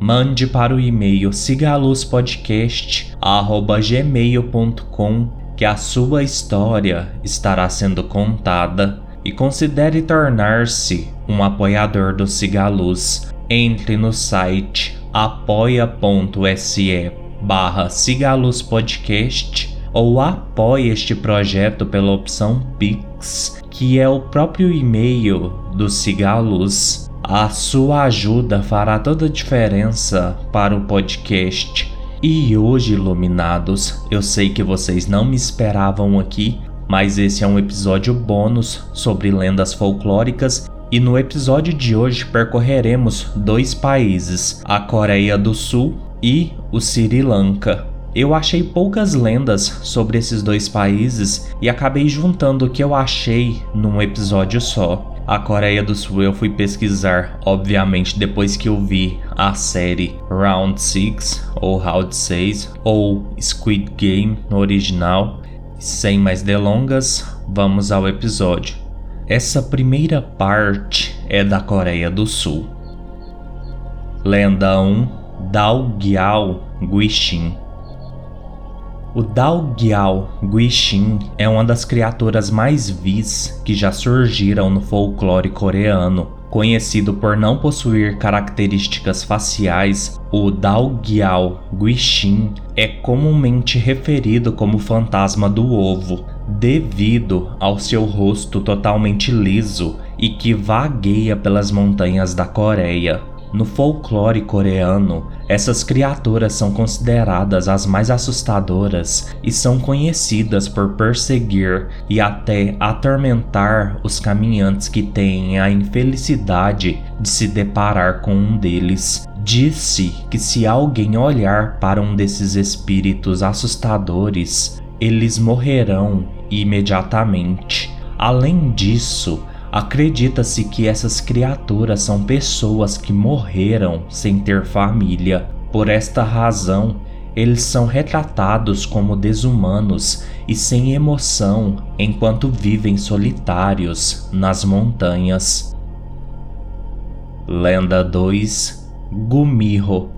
mande para o e-mail sigaluzpodcast@gmail.com que a sua história estará sendo contada e considere tornar-se um apoiador do Sigaluz. Entre no site apoia.se barra Cigaluz Podcast ou apoie este projeto pela opção Pix, que é o próprio e-mail do Cigaluz. A sua ajuda fará toda a diferença para o podcast. E hoje, iluminados, eu sei que vocês não me esperavam aqui, mas esse é um episódio bônus sobre lendas folclóricas e no episódio de hoje percorreremos dois países, a Coreia do Sul e o Sri Lanka. Eu achei poucas lendas sobre esses dois países e acabei juntando o que eu achei num episódio só. A Coreia do Sul eu fui pesquisar, obviamente, depois que eu vi a série Round 6 ou Round 6 ou Squid Game no original. Sem mais delongas, vamos ao episódio. Essa primeira parte é da Coreia do Sul. Lenda 1 Dao Gyao Guixin o Dao Gyao Guixin é uma das criaturas mais vis que já surgiram no folclore coreano. Conhecido por não possuir características faciais, o Dao Gyao Guixin é comumente referido como fantasma do ovo, devido ao seu rosto totalmente liso e que vagueia pelas montanhas da Coreia. No folclore coreano, essas criaturas são consideradas as mais assustadoras e são conhecidas por perseguir e até atormentar os caminhantes que têm a infelicidade de se deparar com um deles. Disse que se alguém olhar para um desses espíritos assustadores, eles morrerão imediatamente. Além disso, Acredita-se que essas criaturas são pessoas que morreram sem ter família. Por esta razão, eles são retratados como desumanos e sem emoção enquanto vivem solitários nas montanhas. Lenda 2 Gumirro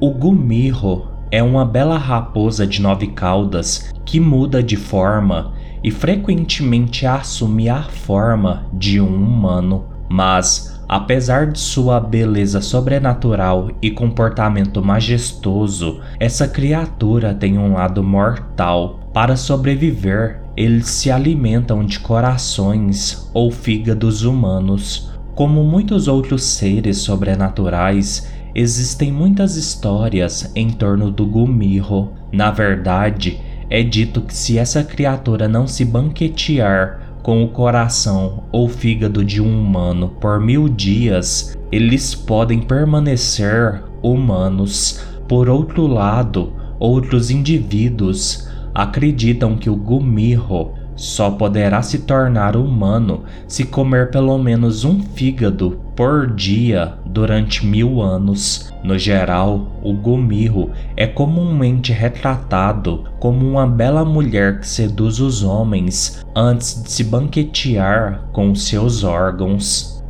O Gumirro é uma bela raposa de nove caudas que muda de forma e frequentemente assume a forma de um humano, mas apesar de sua beleza sobrenatural e comportamento majestoso, essa criatura tem um lado mortal. Para sobreviver, eles se alimentam de corações ou fígados humanos. Como muitos outros seres sobrenaturais, existem muitas histórias em torno do Gumirro. Na verdade, é dito que se essa criatura não se banquetear com o coração ou fígado de um humano por mil dias, eles podem permanecer humanos. Por outro lado, outros indivíduos acreditam que o Gumirro só poderá se tornar humano se comer pelo menos um fígado por dia durante mil anos. No geral, o Gumirro é comumente retratado como uma bela mulher que seduz os homens antes de se banquetear com seus órgãos.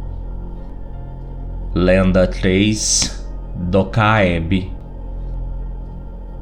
Lenda 3 do Caeb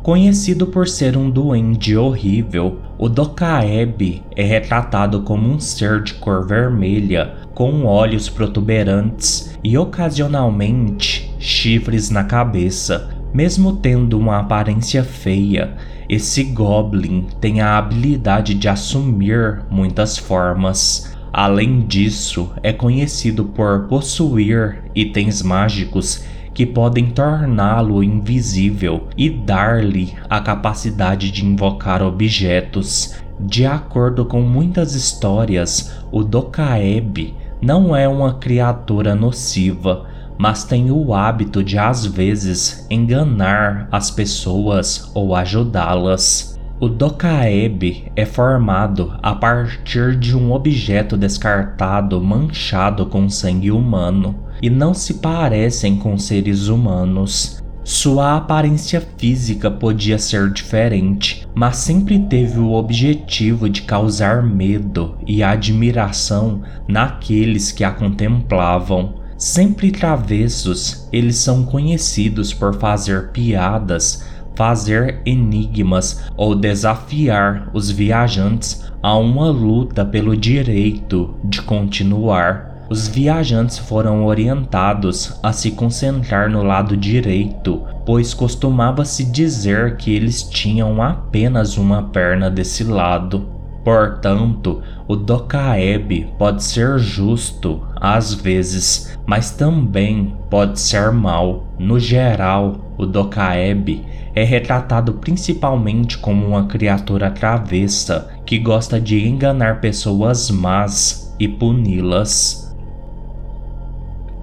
Conhecido por ser um duende horrível, o Dokaeb é retratado como um ser de cor vermelha, com olhos protuberantes e ocasionalmente chifres na cabeça. Mesmo tendo uma aparência feia, esse Goblin tem a habilidade de assumir muitas formas. Além disso, é conhecido por possuir itens mágicos que podem torná-lo invisível e dar-lhe a capacidade de invocar objetos. De acordo com muitas histórias, o Dokaeb não é uma criatura nociva, mas tem o hábito de às vezes enganar as pessoas ou ajudá-las. O Dokaeb é formado a partir de um objeto descartado manchado com sangue humano e não se parecem com seres humanos. Sua aparência física podia ser diferente, mas sempre teve o objetivo de causar medo e admiração naqueles que a contemplavam. Sempre travessos, eles são conhecidos por fazer piadas, fazer enigmas ou desafiar os viajantes a uma luta pelo direito de continuar. Os viajantes foram orientados a se concentrar no lado direito, pois costumava-se dizer que eles tinham apenas uma perna desse lado. Portanto, o Dokaeb pode ser justo às vezes, mas também pode ser mal. No geral, o Dokaeb é retratado principalmente como uma criatura travessa que gosta de enganar pessoas más e puni-las.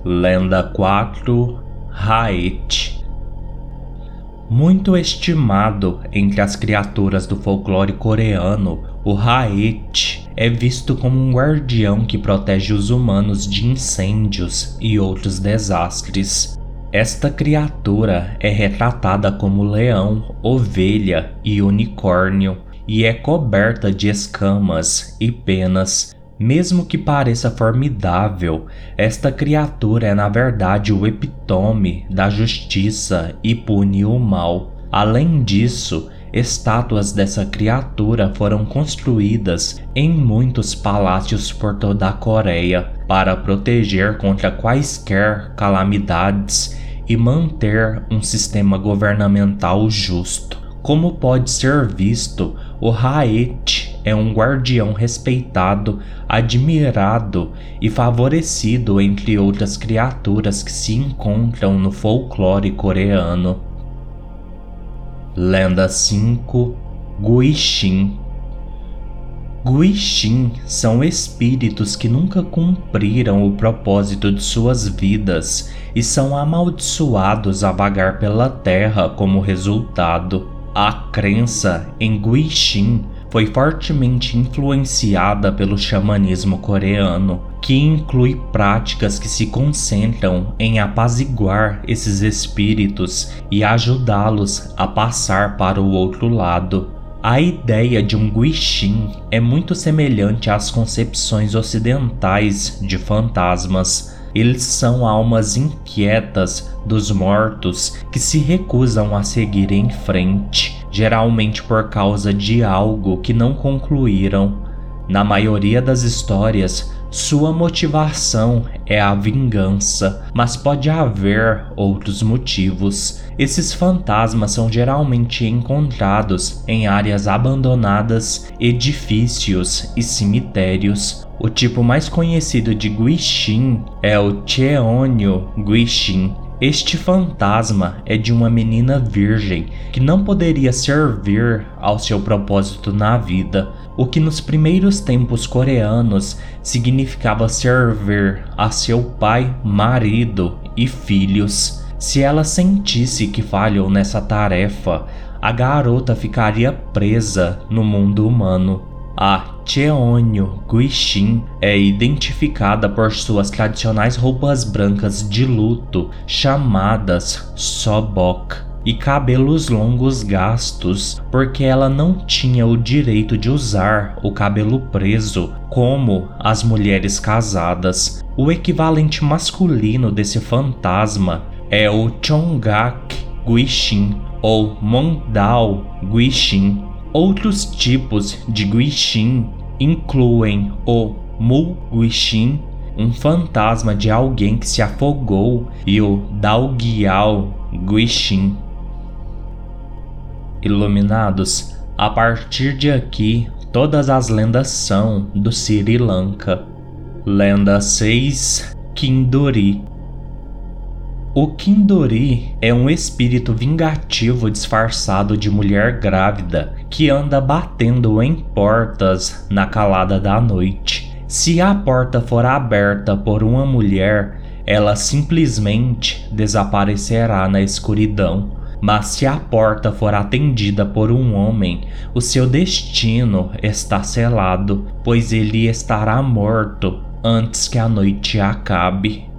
Lenda 4 Haet Muito estimado entre as criaturas do folclore coreano, o Haet é visto como um guardião que protege os humanos de incêndios e outros desastres. Esta criatura é retratada como leão, ovelha e unicórnio e é coberta de escamas e penas mesmo que pareça formidável, esta criatura é na verdade o epitome da justiça e pune o mal. Além disso, estátuas dessa criatura foram construídas em muitos palácios por toda a Coreia para proteger contra quaisquer calamidades e manter um sistema governamental justo. Como pode ser visto, o Haet é um guardião respeitado, admirado e favorecido entre outras criaturas que se encontram no folclore coreano. Lenda 5 Guixin Guixin são espíritos que nunca cumpriram o propósito de suas vidas e são amaldiçoados a vagar pela terra como resultado. A crença em Guixin foi fortemente influenciada pelo xamanismo coreano, que inclui práticas que se concentram em apaziguar esses espíritos e ajudá-los a passar para o outro lado. A ideia de um Guixin é muito semelhante às concepções ocidentais de fantasmas eles são almas inquietas dos mortos que se recusam a seguir em frente, geralmente por causa de algo que não concluíram. Na maioria das histórias, sua motivação é a vingança, mas pode haver outros motivos. Esses fantasmas são geralmente encontrados em áreas abandonadas, edifícios e cemitérios, o tipo mais conhecido de Guixin é o Cheonyo Guixin. Este fantasma é de uma menina virgem que não poderia servir ao seu propósito na vida, o que nos primeiros tempos coreanos significava servir a seu pai, marido e filhos. Se ela sentisse que falhou nessa tarefa, a garota ficaria presa no mundo humano. A Cheonyo Guixin é identificada por suas tradicionais roupas brancas de luto, chamadas sobok, e cabelos longos gastos, porque ela não tinha o direito de usar o cabelo preso como as mulheres casadas. O equivalente masculino desse fantasma é o Chongak Guixin ou Mondao Guixin Outros tipos de Guixin incluem o Mu Guixin, um fantasma de alguém que se afogou, e o Dalgiao Guixin. Iluminados, a partir de aqui, todas as lendas são do Sri Lanka. Lenda 6 Kinduri o Kindori é um espírito vingativo disfarçado de mulher grávida que anda batendo em portas na calada da noite. Se a porta for aberta por uma mulher, ela simplesmente desaparecerá na escuridão. Mas se a porta for atendida por um homem, o seu destino está selado, pois ele estará morto antes que a noite acabe.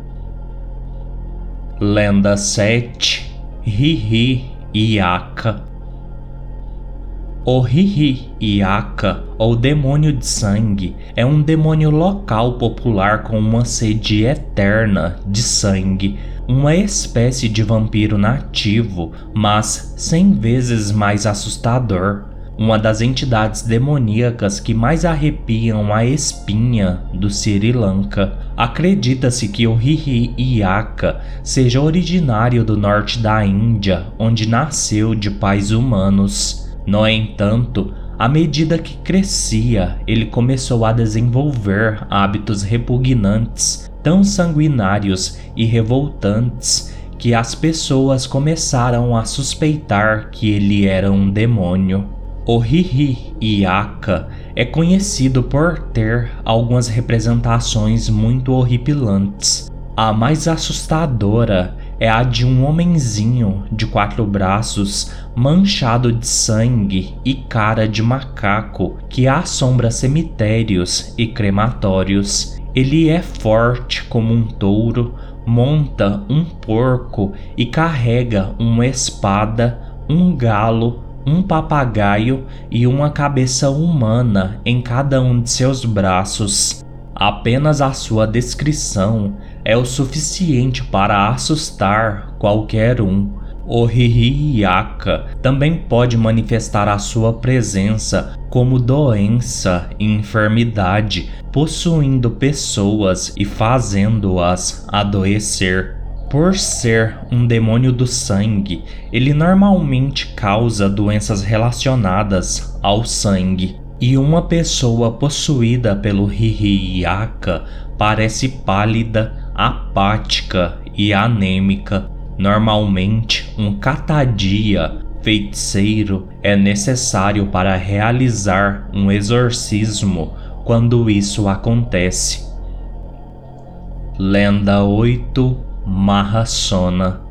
Lenda 7 Hihi Iaka o Hihi Iaka, ou demônio de sangue, é um demônio local popular com uma sede eterna de sangue, uma espécie de vampiro nativo, mas cem vezes mais assustador. Uma das entidades demoníacas que mais arrepiam a espinha do Sri Lanka. Acredita-se que o Hihi Iaka seja originário do norte da Índia, onde nasceu de pais humanos. No entanto, à medida que crescia, ele começou a desenvolver hábitos repugnantes, tão sanguinários e revoltantes que as pessoas começaram a suspeitar que ele era um demônio. O Hihi Iaka é conhecido por ter algumas representações muito horripilantes. A mais assustadora é a de um homenzinho de quatro braços, manchado de sangue e cara de macaco, que assombra cemitérios e crematórios. Ele é forte como um touro, monta um porco e carrega uma espada, um galo, um papagaio e uma cabeça humana em cada um de seus braços. Apenas a sua descrição é o suficiente para assustar qualquer um. O Hihiaka também pode manifestar a sua presença como doença e enfermidade, possuindo pessoas e fazendo-as adoecer. Por ser um demônio do sangue, ele normalmente causa doenças relacionadas ao sangue. E uma pessoa possuída pelo Hihiaka parece pálida, apática e anêmica. Normalmente, um catadia feiticeiro é necessário para realizar um exorcismo quando isso acontece. Lenda 8 Mahasona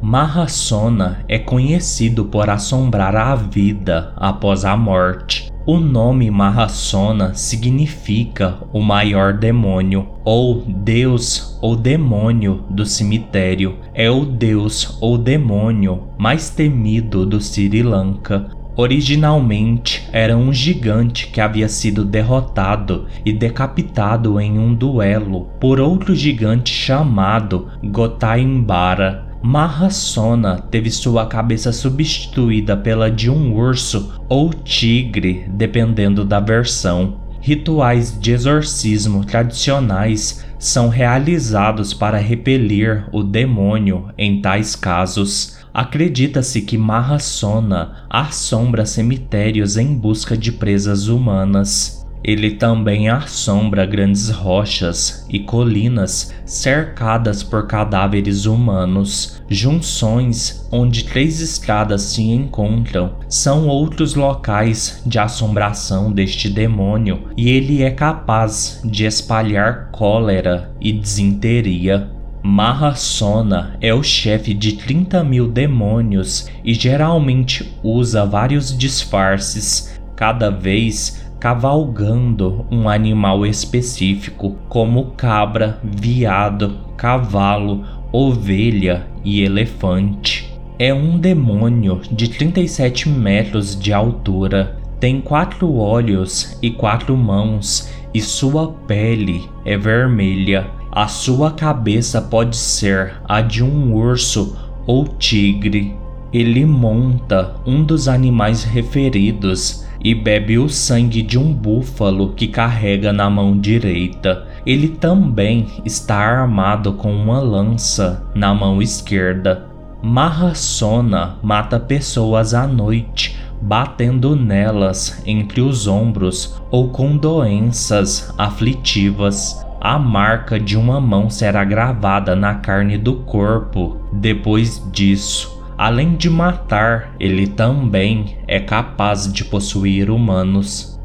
Mahasona é conhecido por assombrar a vida após a morte. O nome Mahasona significa o maior demônio, ou Deus ou demônio do cemitério. É o Deus ou demônio mais temido do Sri Lanka. Originalmente era um gigante que havia sido derrotado e decapitado em um duelo por outro gigante chamado Gotaimbara. Mahasona teve sua cabeça substituída pela de um urso ou tigre, dependendo da versão. Rituais de exorcismo tradicionais são realizados para repelir o demônio em tais casos. Acredita-se que Mahasona assombra cemitérios em busca de presas humanas. Ele também assombra grandes rochas e colinas cercadas por cadáveres humanos. Junções onde três estradas se encontram são outros locais de assombração deste demônio, e ele é capaz de espalhar cólera e desinteria. Mahasona é o chefe de 30 mil demônios e geralmente usa vários disfarces, cada vez cavalgando um animal específico, como cabra, viado, cavalo, ovelha e elefante. É um demônio de 37 metros de altura, tem quatro olhos e quatro mãos, e sua pele é vermelha. A sua cabeça pode ser a de um urso ou tigre. Ele monta um dos animais referidos e bebe o sangue de um búfalo que carrega na mão direita. Ele também está armado com uma lança na mão esquerda. Mahasona mata pessoas à noite, batendo nelas entre os ombros ou com doenças aflitivas. A marca de uma mão será gravada na carne do corpo. Depois disso, Além de matar, ele também é capaz de possuir humanos.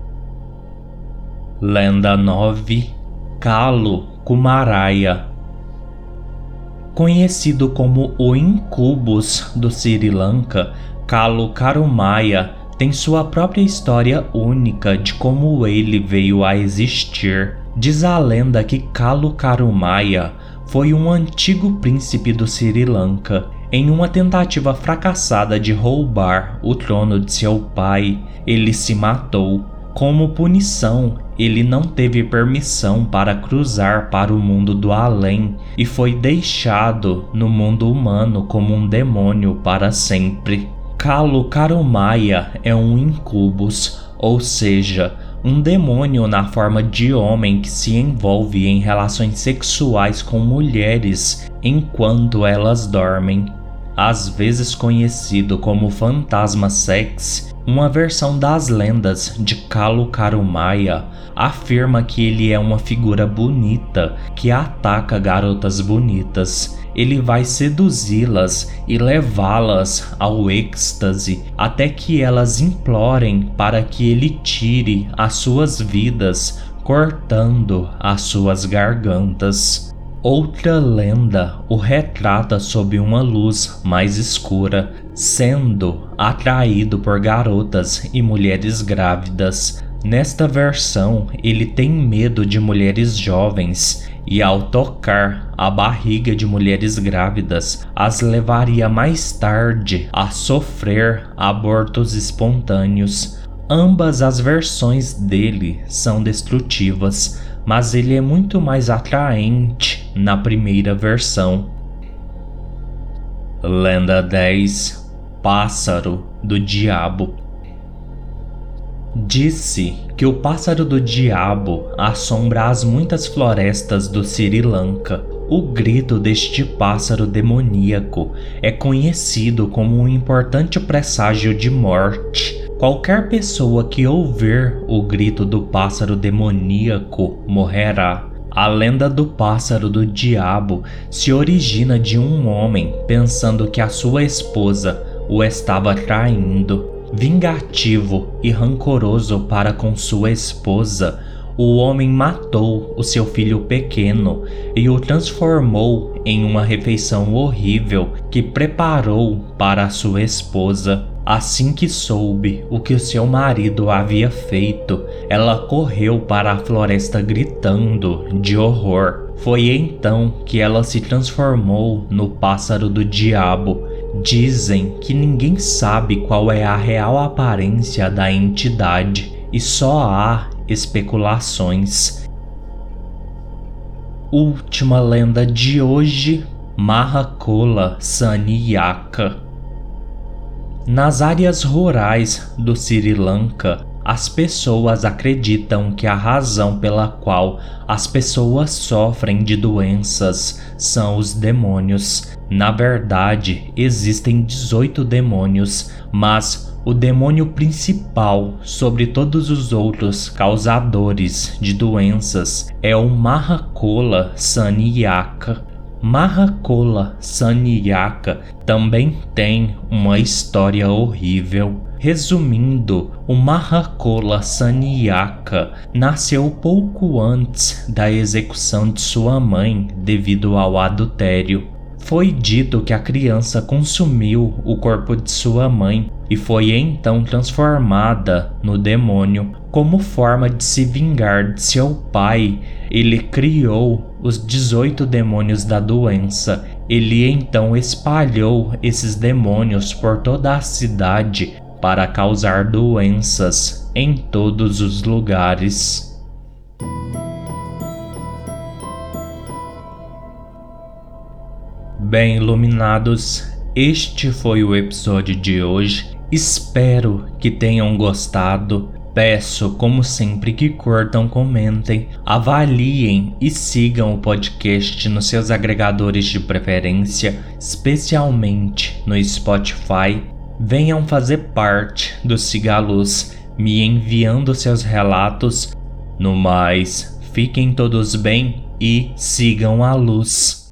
Lenda 9 Kalo Kumaraya Conhecido como o Incubus do Sri Lanka, Kalu Karumaya tem sua própria história única de como ele veio a existir. Diz a lenda que Kalu Karumaya foi um antigo príncipe do Sri Lanka. Em uma tentativa fracassada de roubar o trono de seu pai, ele se matou. Como punição, ele não teve permissão para cruzar para o mundo do além e foi deixado no mundo humano como um demônio para sempre. Kalo Karumaya é um incubus, ou seja, um demônio na forma de homem que se envolve em relações sexuais com mulheres enquanto elas dormem. Às vezes conhecido como fantasma sex, uma versão das lendas de Kalo Karumaya afirma que ele é uma figura bonita que ataca garotas bonitas ele vai seduzi-las e levá-las ao êxtase até que elas implorem para que ele tire as suas vidas, cortando as suas gargantas. Outra lenda o retrata sob uma luz mais escura, sendo atraído por garotas e mulheres grávidas. Nesta versão, ele tem medo de mulheres jovens e, ao tocar a barriga de mulheres grávidas, as levaria mais tarde a sofrer abortos espontâneos. Ambas as versões dele são destrutivas, mas ele é muito mais atraente na primeira versão. Lenda 10 Pássaro do Diabo Disse que o pássaro do diabo assombra as muitas florestas do Sri Lanka. O grito deste pássaro demoníaco é conhecido como um importante presságio de morte. Qualquer pessoa que ouvir o grito do pássaro demoníaco morrerá. A lenda do pássaro do diabo se origina de um homem pensando que a sua esposa o estava traindo. Vingativo e rancoroso para com sua esposa, o homem matou o seu filho pequeno e o transformou em uma refeição horrível que preparou para sua esposa. Assim que soube o que o seu marido havia feito, ela correu para a floresta gritando de horror. Foi então que ela se transformou no pássaro do diabo Dizem que ninguém sabe qual é a real aparência da entidade e só há especulações. Última lenda de hoje: Mahakola Saniyaka. Nas áreas rurais do Sri Lanka, as pessoas acreditam que a razão pela qual as pessoas sofrem de doenças são os demônios. Na verdade, existem 18 demônios, mas o demônio principal sobre todos os outros causadores de doenças é o Mahakola Saniyaka. Mahakola Saniyaka também tem uma história horrível. Resumindo, o Mahakola Saniyaka nasceu pouco antes da execução de sua mãe devido ao adultério. Foi dito que a criança consumiu o corpo de sua mãe e foi então transformada no demônio. Como forma de se vingar de seu pai, ele criou os 18 demônios da doença. Ele então espalhou esses demônios por toda a cidade para causar doenças em todos os lugares. Bem iluminados, este foi o episódio de hoje. Espero que tenham gostado. Peço, como sempre, que curtam, comentem, avaliem e sigam o podcast nos seus agregadores de preferência, especialmente no Spotify. Venham fazer parte do Cigaluz, me enviando seus relatos. No mais, fiquem todos bem e sigam a luz.